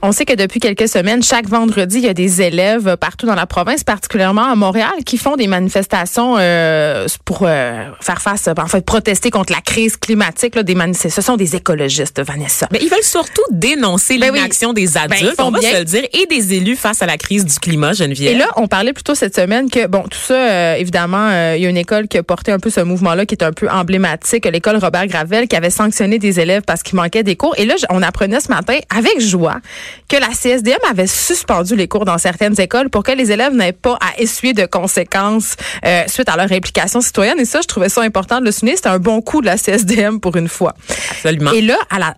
On sait que depuis quelques semaines, chaque vendredi, il y a des élèves partout dans la province, particulièrement à Montréal, qui font des manifestations euh, pour euh, faire face, en fait, protester contre la crise climatique. Là, des ce sont des écologistes, Vanessa. Mais ils veulent surtout dénoncer Ben oui. l'inaction des Ben, adultes, on va bien. se le dire, et des élus face à la crise du climat, Geneviève. Et là, on parlait plutôt cette semaine que, bon, tout ça, euh, évidemment, euh, il y a une école qui a porté un peu ce mouvement-là, qui est un peu emblématique, l'école Robert Gravel, qui avait sanctionné des élèves parce qu'il manquait des cours. Et là, on apprenait ce matin, avec joie, que la CSDM avait suspendu les cours dans certaines écoles pour que les élèves n'aient pas à essuyer de conséquences euh, suite à leur implication citoyenne. Et ça, je trouvais ça important de le souligner. C'était un bon coup de la CSDM pour une fois. Absolument. Et là, à la,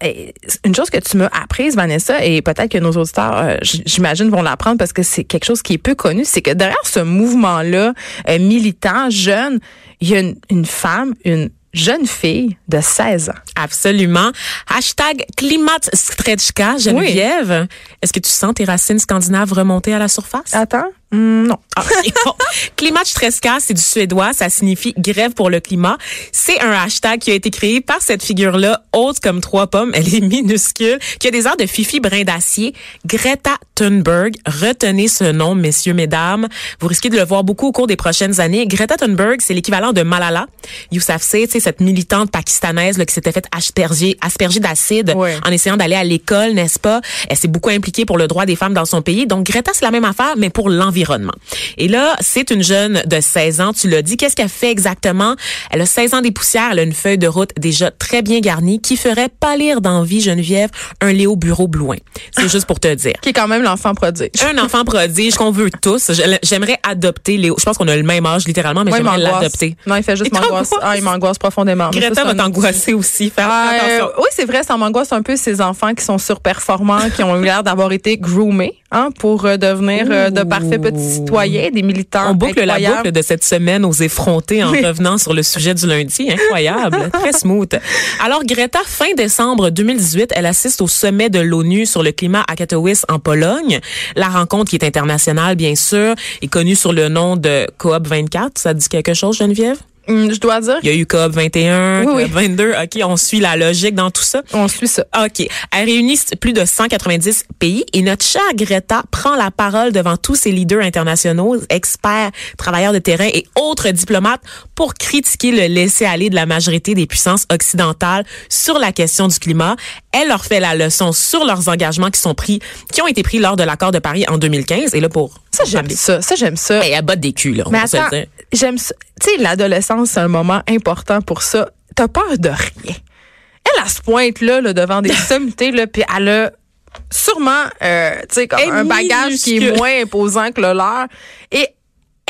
une chose que tu m'as apprise, Vanessa, et peut-être que nos auditeurs, euh, j'imagine, vont l'apprendre parce que c'est quelque chose qui est peu connu, c'est que derrière ce mouvement-là, euh, militant, jeune, il y a une, une femme, une jeune fille de 16 ans. Absolument. Hashtag Klimatstretchka, Geneviève. Est-ce que tu sens tes racines scandinaves remonter à la surface? Attends? Hmm, non. Ah, bon. Klimatstretchka, c'est du suédois, ça signifie grève pour le climat. C'est un hashtag qui a été créé par cette figure-là, haute comme trois pommes, elle est minuscule, qui a des airs de Fifi brin d'acier, Greta Thunberg. Retenez ce nom, messieurs, mesdames. Vous risquez de le voir beaucoup au cours des prochaines années. Greta Thunberg, c'est l'équivalent de Malala Yousafzai, sais, cette militante pakistanaise là, qui s'était faite asperger, asperger d'acide Ouais. en essayant d'aller à l'école, n'est-ce pas? Elle s'est beaucoup impliquée pour le droit des femmes dans son pays. Donc, Greta, c'est la même affaire, mais pour l'environnement. Et là, c'est une jeune de 16 ans, tu l'as dit. Qu'est-ce qu'elle fait exactement? Elle a 16 ans des poussières, elle a une feuille de route déjà très bien garnie qui ferait pâlir d'envie, Geneviève, un Léo Bureau Blouin. C'est juste pour te dire. Qui est quand même l'enfant prodige. Un enfant prodige qu'on veut tous. J'aimerais adopter Léo. Je pense qu'on a le même âge, littéralement, mais j'aimerais l'adopter. Non, il fait juste m'angoisse. Ah, il m'angoisse profondément. Ça, Greta va t'angoisser aussi. Faire Euh, attention. oui, c'est vrai, ça m'angoisse un peu ces enfants qui sont surperformants, qui ont eu l'air d'avoir été groomés hein, pour euh, devenir euh, de parfaits petits citoyens, des militants On boucle la boucle de cette semaine aux effrontés en Oui. revenant sur le sujet du lundi. Incroyable. Très smooth. Alors, Greta, fin décembre 2018, elle assiste au sommet de l'ONU sur le climat à Katowice en Pologne. La rencontre qui est internationale, bien sûr, est connue sur le nom de COP 24. Ça dit quelque chose, Geneviève? Hum, je dois dire, Il y a eu COP 21, Oui, COP oui. 22. OK, on suit la logique dans tout ça. on suit ça. OK. Elle réunit plus de 190 pays et notre chère Greta prend la parole devant tous ces leaders internationaux, experts, travailleurs de terrain et autres diplomates pour critiquer le laisser-aller de la majorité des puissances occidentales sur la question du climat. Elle leur fait la leçon sur leurs engagements qui sont pris, qui ont été pris lors de l'accord de Paris en 2015. Et là, pour Ça, j'aime ça. Ça, j'aime ça. Et elle botte des culs, là. on Mais attends, j'aime ça. Tu sais, l'adolescence, c'est un moment important pour ça. T'as peur de rien. Elle, elle se pointe là, là devant des sommités, là, puis elle a sûrement, euh, comme un bagage qui est moins imposant que le leur. Et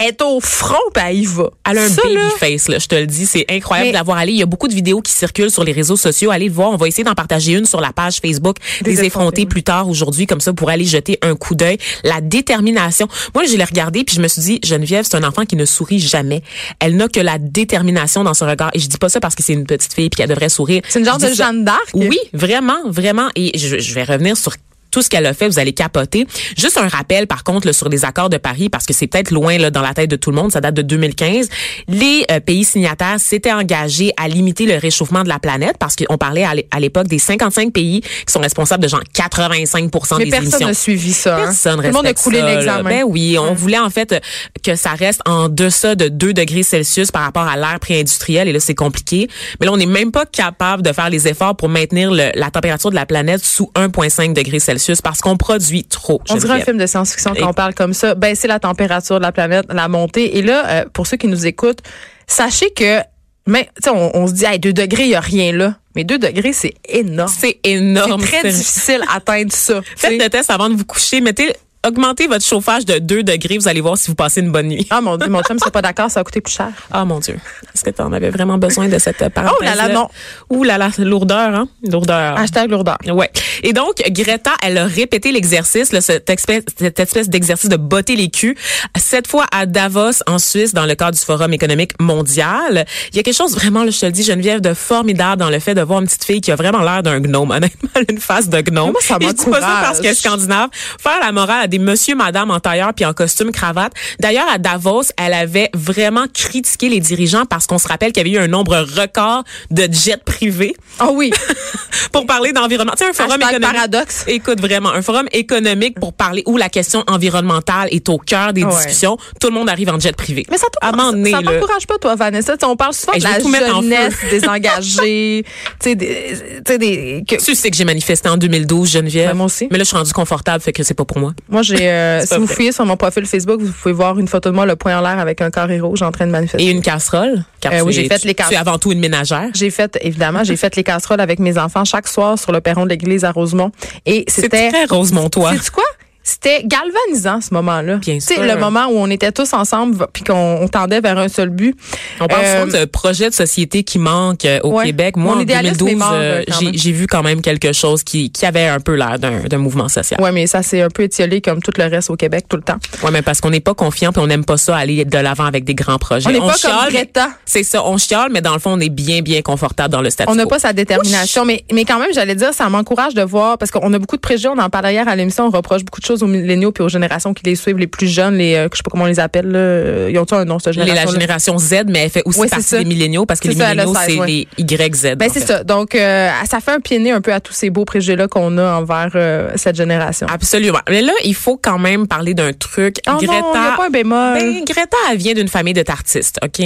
elle est au front, puis elle y va. Elle a un Ça, baby là, face, là, je te le dis. C'est incroyable Mais- de l'avoir allé. Il y a beaucoup de vidéos qui circulent sur les réseaux sociaux. Allez le voir. On va essayer d'en partager une sur la page Facebook Des des, effrontés, plus tard aujourd'hui, comme ça, pour aller jeter un coup d'œil. La détermination. Moi, je l'ai regardé puis je me suis dit, Geneviève, c'est un enfant qui ne sourit jamais. Elle n'a que la détermination dans son regard. Et je dis pas ça parce que c'est une petite fille puis qu'elle devrait sourire. C'est une genre Je de Jeanne d'Arc? oui, vraiment, vraiment. Et je, je vais revenir sur tout ce qu'elle a fait, vous allez capoter. Juste un rappel, par contre, là, sur les accords de Paris, parce que c'est peut-être loin là, dans la tête de tout le monde, ça date de 2015. Les euh, pays signataires s'étaient engagés à limiter le réchauffement de la planète, parce qu'on parlait à l'é- à l'époque des 55 pays qui sont responsables de genre 85 Mais des personne émissions. n'a suivi ça. hein. Personne Tout le monde a coulé l'examen. Ben oui, on voulait en fait euh, que ça reste en deçà de 2 degrés Celsius par rapport à l'ère pré-industrielle et là c'est compliqué. Mais là on n'est même pas capable de faire les efforts pour maintenir le- la température de la planète sous 1,5 degrés Celsius parce qu'on produit trop. On dirait un film de science-fiction quand on parle comme ça. Baisser la température de la planète, la montée. Et là, euh, pour ceux qui nous écoutent, sachez que, mais, tu sais, on, on se dit, hey, 2 degrés, il n'y a rien là. Mais 2 degrés, c'est énorme. C'est énorme. C'est très difficile d'atteindre ça. Faites le test avant de vous coucher. Mettez, augmentez votre chauffage de 2 degrés. Vous allez voir si vous passez une bonne nuit. Ah mon dieu, mon chum serait pas d'accord, ça va coûter plus cher. Ah mon Dieu. Est-ce que tu en avais vraiment besoin de cette parenthèse Oh là là, non. Ouh là là, lourdeur, hein? Lourdeur. Hashtag lourdeur. Ouais. Et donc, Greta, elle a répété l'exercice, cette espèce, cette espèce d'exercice de botter les culs, cette fois à Davos, en Suisse, dans le cadre du Forum économique mondial. Il y a quelque chose vraiment, là, je te le dis, Geneviève, de formidable dans le fait de voir une petite fille qui a vraiment l'air d'un gnome, honnêtement, une face de gnome. Moi, ça Et je dis pas ça parce qu'elle est scandinave. Faire la morale à des monsieur, madame en tailleur puis en costume cravate. D'ailleurs, à Davos, elle avait vraiment critiqué les dirigeants parce qu'on se rappelle qu'il y avait eu un nombre record de jets privés. Oh oui. pour parler d'environnement. Tu sais, un forum Hashtag économique. paradoxe. Écoute, vraiment, un forum économique pour parler où la question environnementale est au cœur des Ouais. discussions. Tout le monde arrive en jet privé. Mais ça t'encourage pas, toi, Vanessa? On parle souvent Hey, de la jeunesse désengagée. tu sais, des, tu sais, des, que- tu sais que j'ai manifesté en 2012, Geneviève. Ben, moi aussi. Mais là, je suis rendue confortable, fait que c'est pas pour moi. Moi, j'ai, euh, C'est si vous vrai. fouillez sur mon profil Facebook, vous pouvez voir une photo de moi, le poing en l'air avec un carré rouge en train de manifester. Et une casserole? Car Euh, tu oui, j'ai fait tu- les Tu es casseroles. avant tout une ménagère. J'ai fait, évidemment, j'ai fait les casseroles avec mes enfants chaque soir sur le perron de l'église à Rosemont. Et C'est c'était, très Rosemontois. sais-tu quoi? C'était galvanisant, ce moment-là. Bien sûr. le moment où on était tous ensemble puis qu'on on tendait vers un seul but. On parle Euh, souvent de projet de société qui manque euh, au ouais. Québec. Moi, Mon en idéalisme 2012, est mort, euh, euh, j'ai vu quand même quelque chose qui, qui avait un peu l'air d'un mouvement social. Ouais, mais ça s'est un peu étiolé comme tout le reste au Québec tout le temps. Ouais, mais parce qu'on n'est pas confiant puis on n'aime pas ça aller de l'avant avec des grands projets. On n'est pas chiale, comme Greta. C'est ça, on chiale, mais dans le fond, on est bien, bien confortable dans le statu On n'a pas sa détermination, mais, mais quand même, j'allais dire, ça m'encourage de voir, parce qu'on a beaucoup de préjugés, on en parlait hier à l'émission, on reproche beaucoup de choses aux milléniaux puis aux générations qui les suivent, les plus jeunes, les, euh, je sais pas comment on les appelle, là, euh, ils ont un nom, cette Elle est la génération génération Z, mais elle fait aussi Ouais, partie ça. des milléniaux parce que les ça, elle a milléniaux, 16, c'est ouais. les YZ. Ben en c'est ça. Donc euh, ça fait un pied nez un peu à tous ces beaux préjugés là qu'on a envers euh, cette génération. Absolument. Mais là, il faut quand même parler d'un truc. Oh non, il y a pas un bémol. Ben, Greta, elle vient d'une famille de tartistes, OK?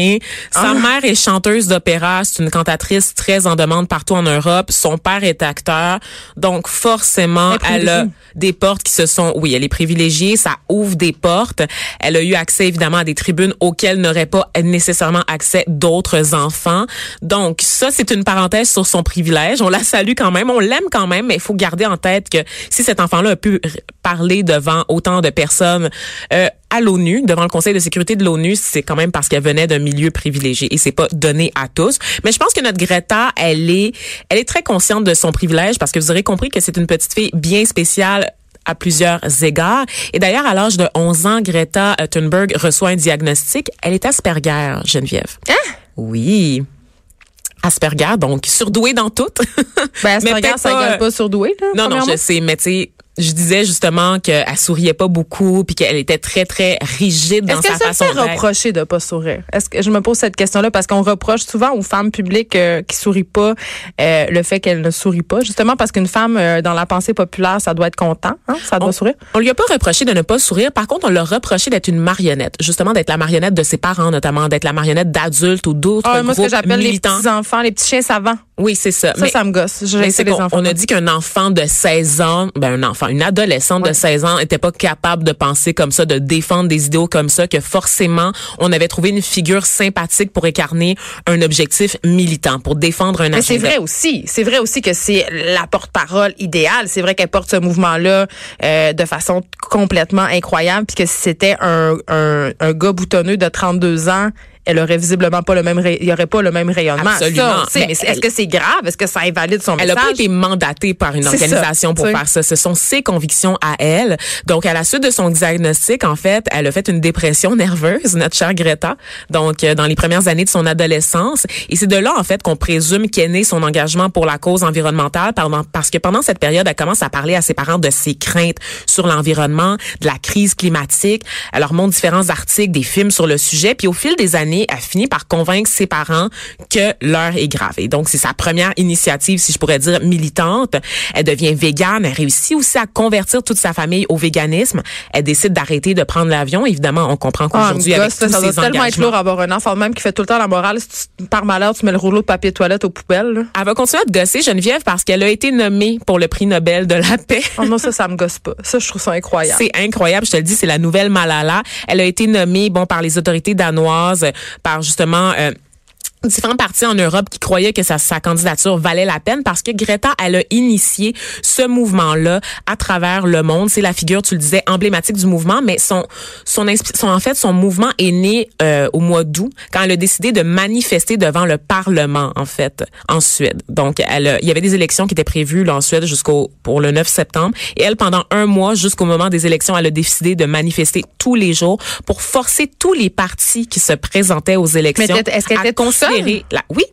Sa Ah. mère est chanteuse d'opéra, c'est une cantatrice très en demande partout en Europe. Son père est acteur. Donc, forcément, Elle a des portes qui se sont... Oui, elle est privilégiée, ça ouvre des portes. Elle a eu accès, évidemment, à des tribunes auxquelles n'auraient pas nécessairement accès d'autres enfants. Donc, ça, c'est une parenthèse sur son privilège. On la salue quand même, on l'aime quand même, mais il faut garder en tête que si cet enfant-là a pu parler devant autant de personnes euh, à l'ONU, devant le Conseil de sécurité de l'ONU, c'est quand même parce qu'elle venait d'un milieu privilégié et c'est pas donné à tous. Mais je pense que notre Greta, elle est, elle est très consciente de son privilège parce que vous aurez compris que c'est une petite fille bien spéciale à plusieurs égards. Et d'ailleurs, à l'âge de 11 ans, Greta Thunberg reçoit un diagnostic. Elle est Asperger, Geneviève. Oui. Asperger, donc surdouée dans tout. Ben, Asperger, ça pas, gueule euh, pas surdoué, là. Non, non, je sais, mais tu sais, je disais justement qu'elle souriait pas beaucoup puis qu'elle était très, très rigide dans Est-ce sa que ça façon d'être. reprocher de pas sourire? Est-ce que je me pose cette question-là parce qu'on reproche souvent aux femmes publiques euh, qui sourient pas euh, le fait qu'elles ne sourient pas, justement parce qu'une femme euh, dans la pensée populaire, ça doit être content, hein? ça doit On- sourire? On lui a pas reproché de ne pas sourire. Par contre, on l'a reproché d'être une marionnette. Justement, d'être la marionnette de ses parents, notamment, d'être la marionnette d'adultes ou d'autres Ah, moi, ce que groupes j'appelle les petits enfants, les petits chiens savants. Oui, c'est ça. Ça, Mais- ça me gosse. Je mais les enfants. on a dit qu'un enfant de 16 ans, ben un enfant, une adolescente de Ouais. 16 ans était pas capable de penser comme ça, de défendre des idéaux comme ça, que forcément on avait trouvé une figure sympathique pour incarner un objectif militant, pour défendre un Mais c'est agenda. vrai aussi. C'est vrai aussi que c'est la porte-parole idéale. C'est vrai qu'elle porte ce mouvement-là euh, de façon complètement incroyable. Puis que si c'était un, un, un gars boutonneux de 32 ans, elle aurait visiblement pas le même, ray- il y aurait pas le même rayonnement. Absolument. Ça. Mais elle- est-ce que c'est grave? Est-ce que ça invalide son Elle n'a message? pas été mandatée par une ça, organisation pour faire ça. Ce sont ses convictions à elle. Donc, à la suite de son diagnostic, en fait, elle a fait une dépression nerveuse, notre chère Greta. Donc, euh, dans les premières années de son adolescence. Et c'est de là, en fait, qu'on présume qu'est né son engagement pour la cause environnementale pendant, parce que pendant cette période, elle commence à parler à ses parents de ses craintes sur l'environnement, de la crise climatique. Elle leur montre différents articles, des films sur le sujet. Puis au fil des années, elle finit par convaincre ses parents que l'heure est grave. Et donc, c'est sa première initiative, si je pourrais dire, militante. Elle devient végane. Elle réussit aussi à convertir toute sa famille au véganisme. Elle décide d'arrêter de prendre l'avion. Évidemment, on comprend Ah, qu'aujourd'hui, me avec gosse, ça, tous ça doit tellement être lourd avoir un enfant même qui fait tout le temps la morale. Si tu, par malheur, tu mets le rouleau de papier toilette aux poubelles. là. elle va continuer à te gosser, Geneviève, parce qu'elle a été nommée pour le prix Nobel de la paix. Oh non, ça, ça me gosse pas. Ça, je trouve ça incroyable. C'est incroyable, je te le dis, c'est la nouvelle Malala. Elle a été nommée, bon, par les autorités danoises, par justement. euh, différents partis en Europe qui croyaient que sa, sa candidature valait la peine parce que Greta, elle a initié ce mouvement-là à travers le monde. C'est la figure, tu le disais, emblématique du mouvement, mais son, son, son en fait, son mouvement est né euh, au mois d'août quand elle a décidé de manifester devant le Parlement, en fait, en Suède. Donc, elle, a- il y avait des élections qui étaient prévues là, en Suède jusqu'au pour le 9 septembre. Et elle, pendant un mois, jusqu'au moment des élections, elle a décidé de manifester tous les jours pour forcer tous les partis qui se présentaient aux élections Mais est-ce qu'elle était la, oui.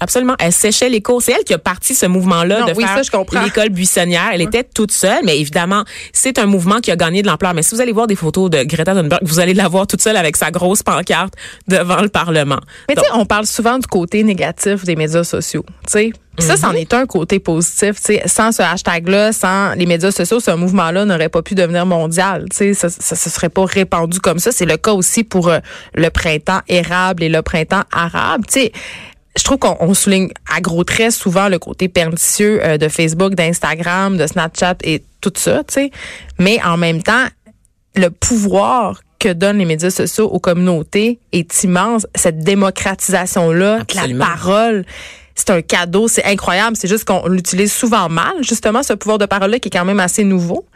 Absolument. Elle séchait les cours. C'est elle qui a parti ce mouvement-là de oui, faire l'école buissonnière. Elle était toute seule, mais évidemment, c'est un mouvement qui a gagné de l'ampleur. Mais si vous allez voir des photos de Greta Thunberg, vous allez la voir toute seule avec sa grosse pancarte devant le Parlement. Mais tu sais, on parle souvent du côté négatif des médias sociaux. Tu sais, ça, c'en Mhm. est un côté positif. Tu sais, sans ce hashtag-là, sans les médias sociaux, ce mouvement-là n'aurait pas pu devenir mondial. Tu sais, ça, ça se serait pas répandu comme ça. C'est le cas aussi pour euh, le printemps érable et le printemps arabe. Tu sais, je trouve qu'on on souligne à gros traits souvent le côté pernicieux euh, de Facebook, d'Instagram, de Snapchat et tout ça. Tu sais, mais en même temps, le pouvoir que donnent les médias sociaux aux communautés est immense. Cette démocratisation-là, la parole, c'est un cadeau, c'est incroyable. C'est juste qu'on l'utilise souvent mal, justement, ce pouvoir de parole-là qui est quand même assez nouveau.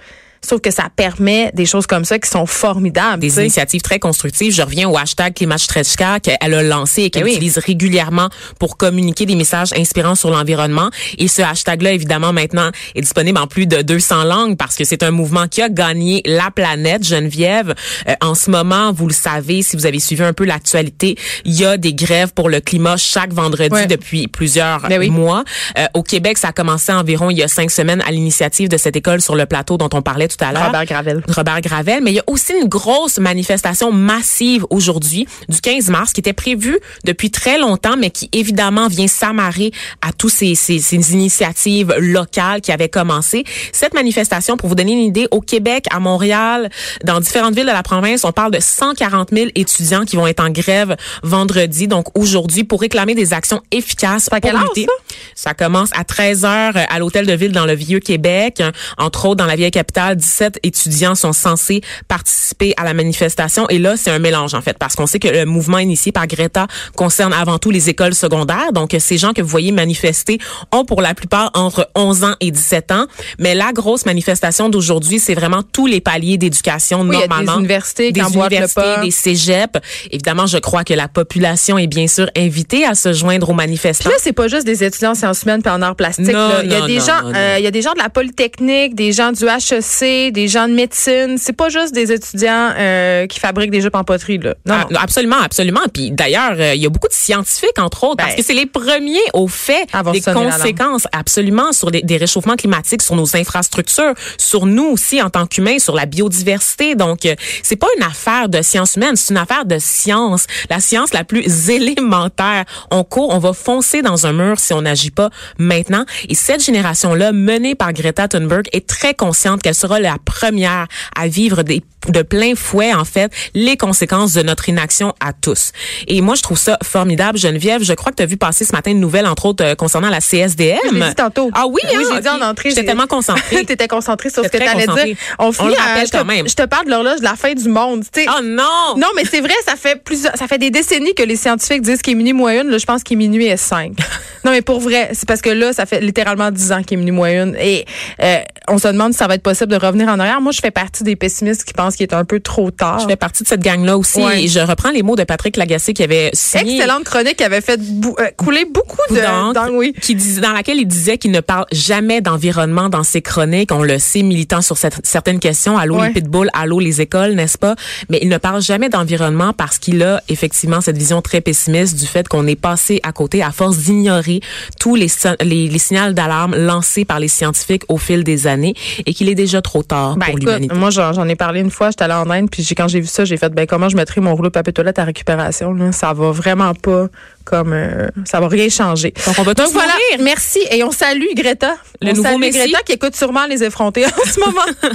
Sauf que ça permet des choses comme ça qui sont formidables. des initiatives très constructives. Je reviens au hashtag Klimatstrechka qu'elle a lancé et qu'elle oui. utilise régulièrement pour communiquer des messages inspirants sur l'environnement. Et ce hashtag-là, évidemment, maintenant est disponible en plus de 200 langues parce que c'est un mouvement qui a gagné la planète. Geneviève, euh, en ce moment, vous le savez, si vous avez suivi un peu l'actualité, il y a des grèves pour le climat chaque vendredi Ouais. depuis plusieurs Ben oui. mois. Euh, au Québec, ça a commencé environ il y a cinq semaines à l'initiative de cette école sur le plateau dont on parlait tout à l'heure. Robert Gravel. Robert Gravel, mais il y a aussi une grosse manifestation massive aujourd'hui du 15 mars qui était prévue depuis très longtemps, mais qui évidemment vient s'amarrer à tous ces, ces, ces initiatives locales qui avaient commencé. Cette manifestation, pour vous donner une idée, au Québec, à Montréal, dans différentes villes de la province, on parle de 140 000 étudiants qui vont être en grève vendredi, donc aujourd'hui, pour réclamer des actions efficaces pour lutter. Ça? commence à 13 heures à l'hôtel de ville dans le Vieux-Québec. Entre autres, dans la vieille capitale, 17 étudiants sont censés participer à la manifestation. Et là, c'est un mélange, en fait, parce qu'on sait que le mouvement initié par Greta concerne avant tout les écoles secondaires. Donc, ces gens que vous voyez manifester ont pour la plupart entre 11 ans et 17 ans. Mais la grosse manifestation d'aujourd'hui, c'est vraiment tous les paliers d'éducation, Oui, a des normalement. universités des le universités, des cégeps. Évidemment, je crois que la population est bien sûr invitée à se joindre aux manifestants. Puis là, c'est pas juste des étudiants en sciences humaines puis en arts plastiques. Non, là. Il y a non, des non, gens, non, euh, il y a des gens de la polytechnique, des gens du HEC, des gens de médecine. C'est pas juste des étudiants euh, qui fabriquent des jupes en poterie là. Non, Ah, non. absolument, absolument. Puis d'ailleurs, euh, il y a beaucoup de scientifiques, entre autres, parce Ben, que c'est les premiers au fait des conséquences absolument sur des, des réchauffements climatiques, sur nos infrastructures, sur nous aussi en tant qu'humains, sur la biodiversité. Donc, euh, c'est pas une affaire de sciences humaines, c'est une affaire de science. La science la plus élémentaire. On court, on va foncer dans un mur si on n'agit pas maintenant. Et cette génération-là, menée par Greta Thunberg, est très consciente qu'elle sera la première à vivre des de plein fouet, en fait, les conséquences de notre inaction à tous. Et moi, je trouve ça formidable. Geneviève, je crois que tu as vu passer ce matin une nouvelle, entre autres, euh, concernant la CSDM. L'ai dit tantôt. Ah oui, Oui, hein, j'ai dit en entrée. J'étais tellement concentrée. T'étais concentrée sur ce que t'allais dire. On finit le à- rappelle je te- quand même. Je te parle de l'horloge de la fin du monde. Tu sais, Oh non! Non, mais c'est vrai, ça fait plusieurs, ça fait des décennies que les scientifiques disent qu'il est minuit moins une. Là, je pense qu'il est minuit et cinq. non, mais pour vrai, c'est parce que là, ça fait littéralement dix ans qu'il est minuit moins une. Et euh, on se demande si ça va être possible de revenir en arrière. Moi, je fais partie des pessimistes qui pensent qu'il est un peu trop tard. Je fais partie de cette gang-là aussi. Ouais. Et je reprends les mots de Patrick Lagacé qui avait signé. Excellente chronique qui avait fait bou- euh, couler beaucoup de oui. qui dis- dans laquelle il disait qu'il ne parle jamais d'environnement dans ses chroniques. On le sait, militant sur cette- certaines questions. Allô Ouais. les pitbulls, allô les écoles, n'est-ce pas? Mais il ne parle jamais d'environnement parce qu'il a effectivement cette vision très pessimiste du fait qu'on est passé à côté à force d'ignorer tous les, si- les, les signaux d'alarme lancés par les scientifiques au fil des années et qu'il est déjà trop tard Ben, pour l'humanité. moi, j'en ai parlé une fois. J'étais allée en Inde, puis j'ai- quand j'ai vu ça, j'ai fait, ben, comment je mettrais mon rouleau de papier toilette à récupération, là? Ça va vraiment pas comme, euh, ça va rien changer. Donc, on va Donc voilà, mourir. merci. Et on salue Greta. Le on nouveau salue Messi. Greta qui écoute sûrement les effrontés en ce moment.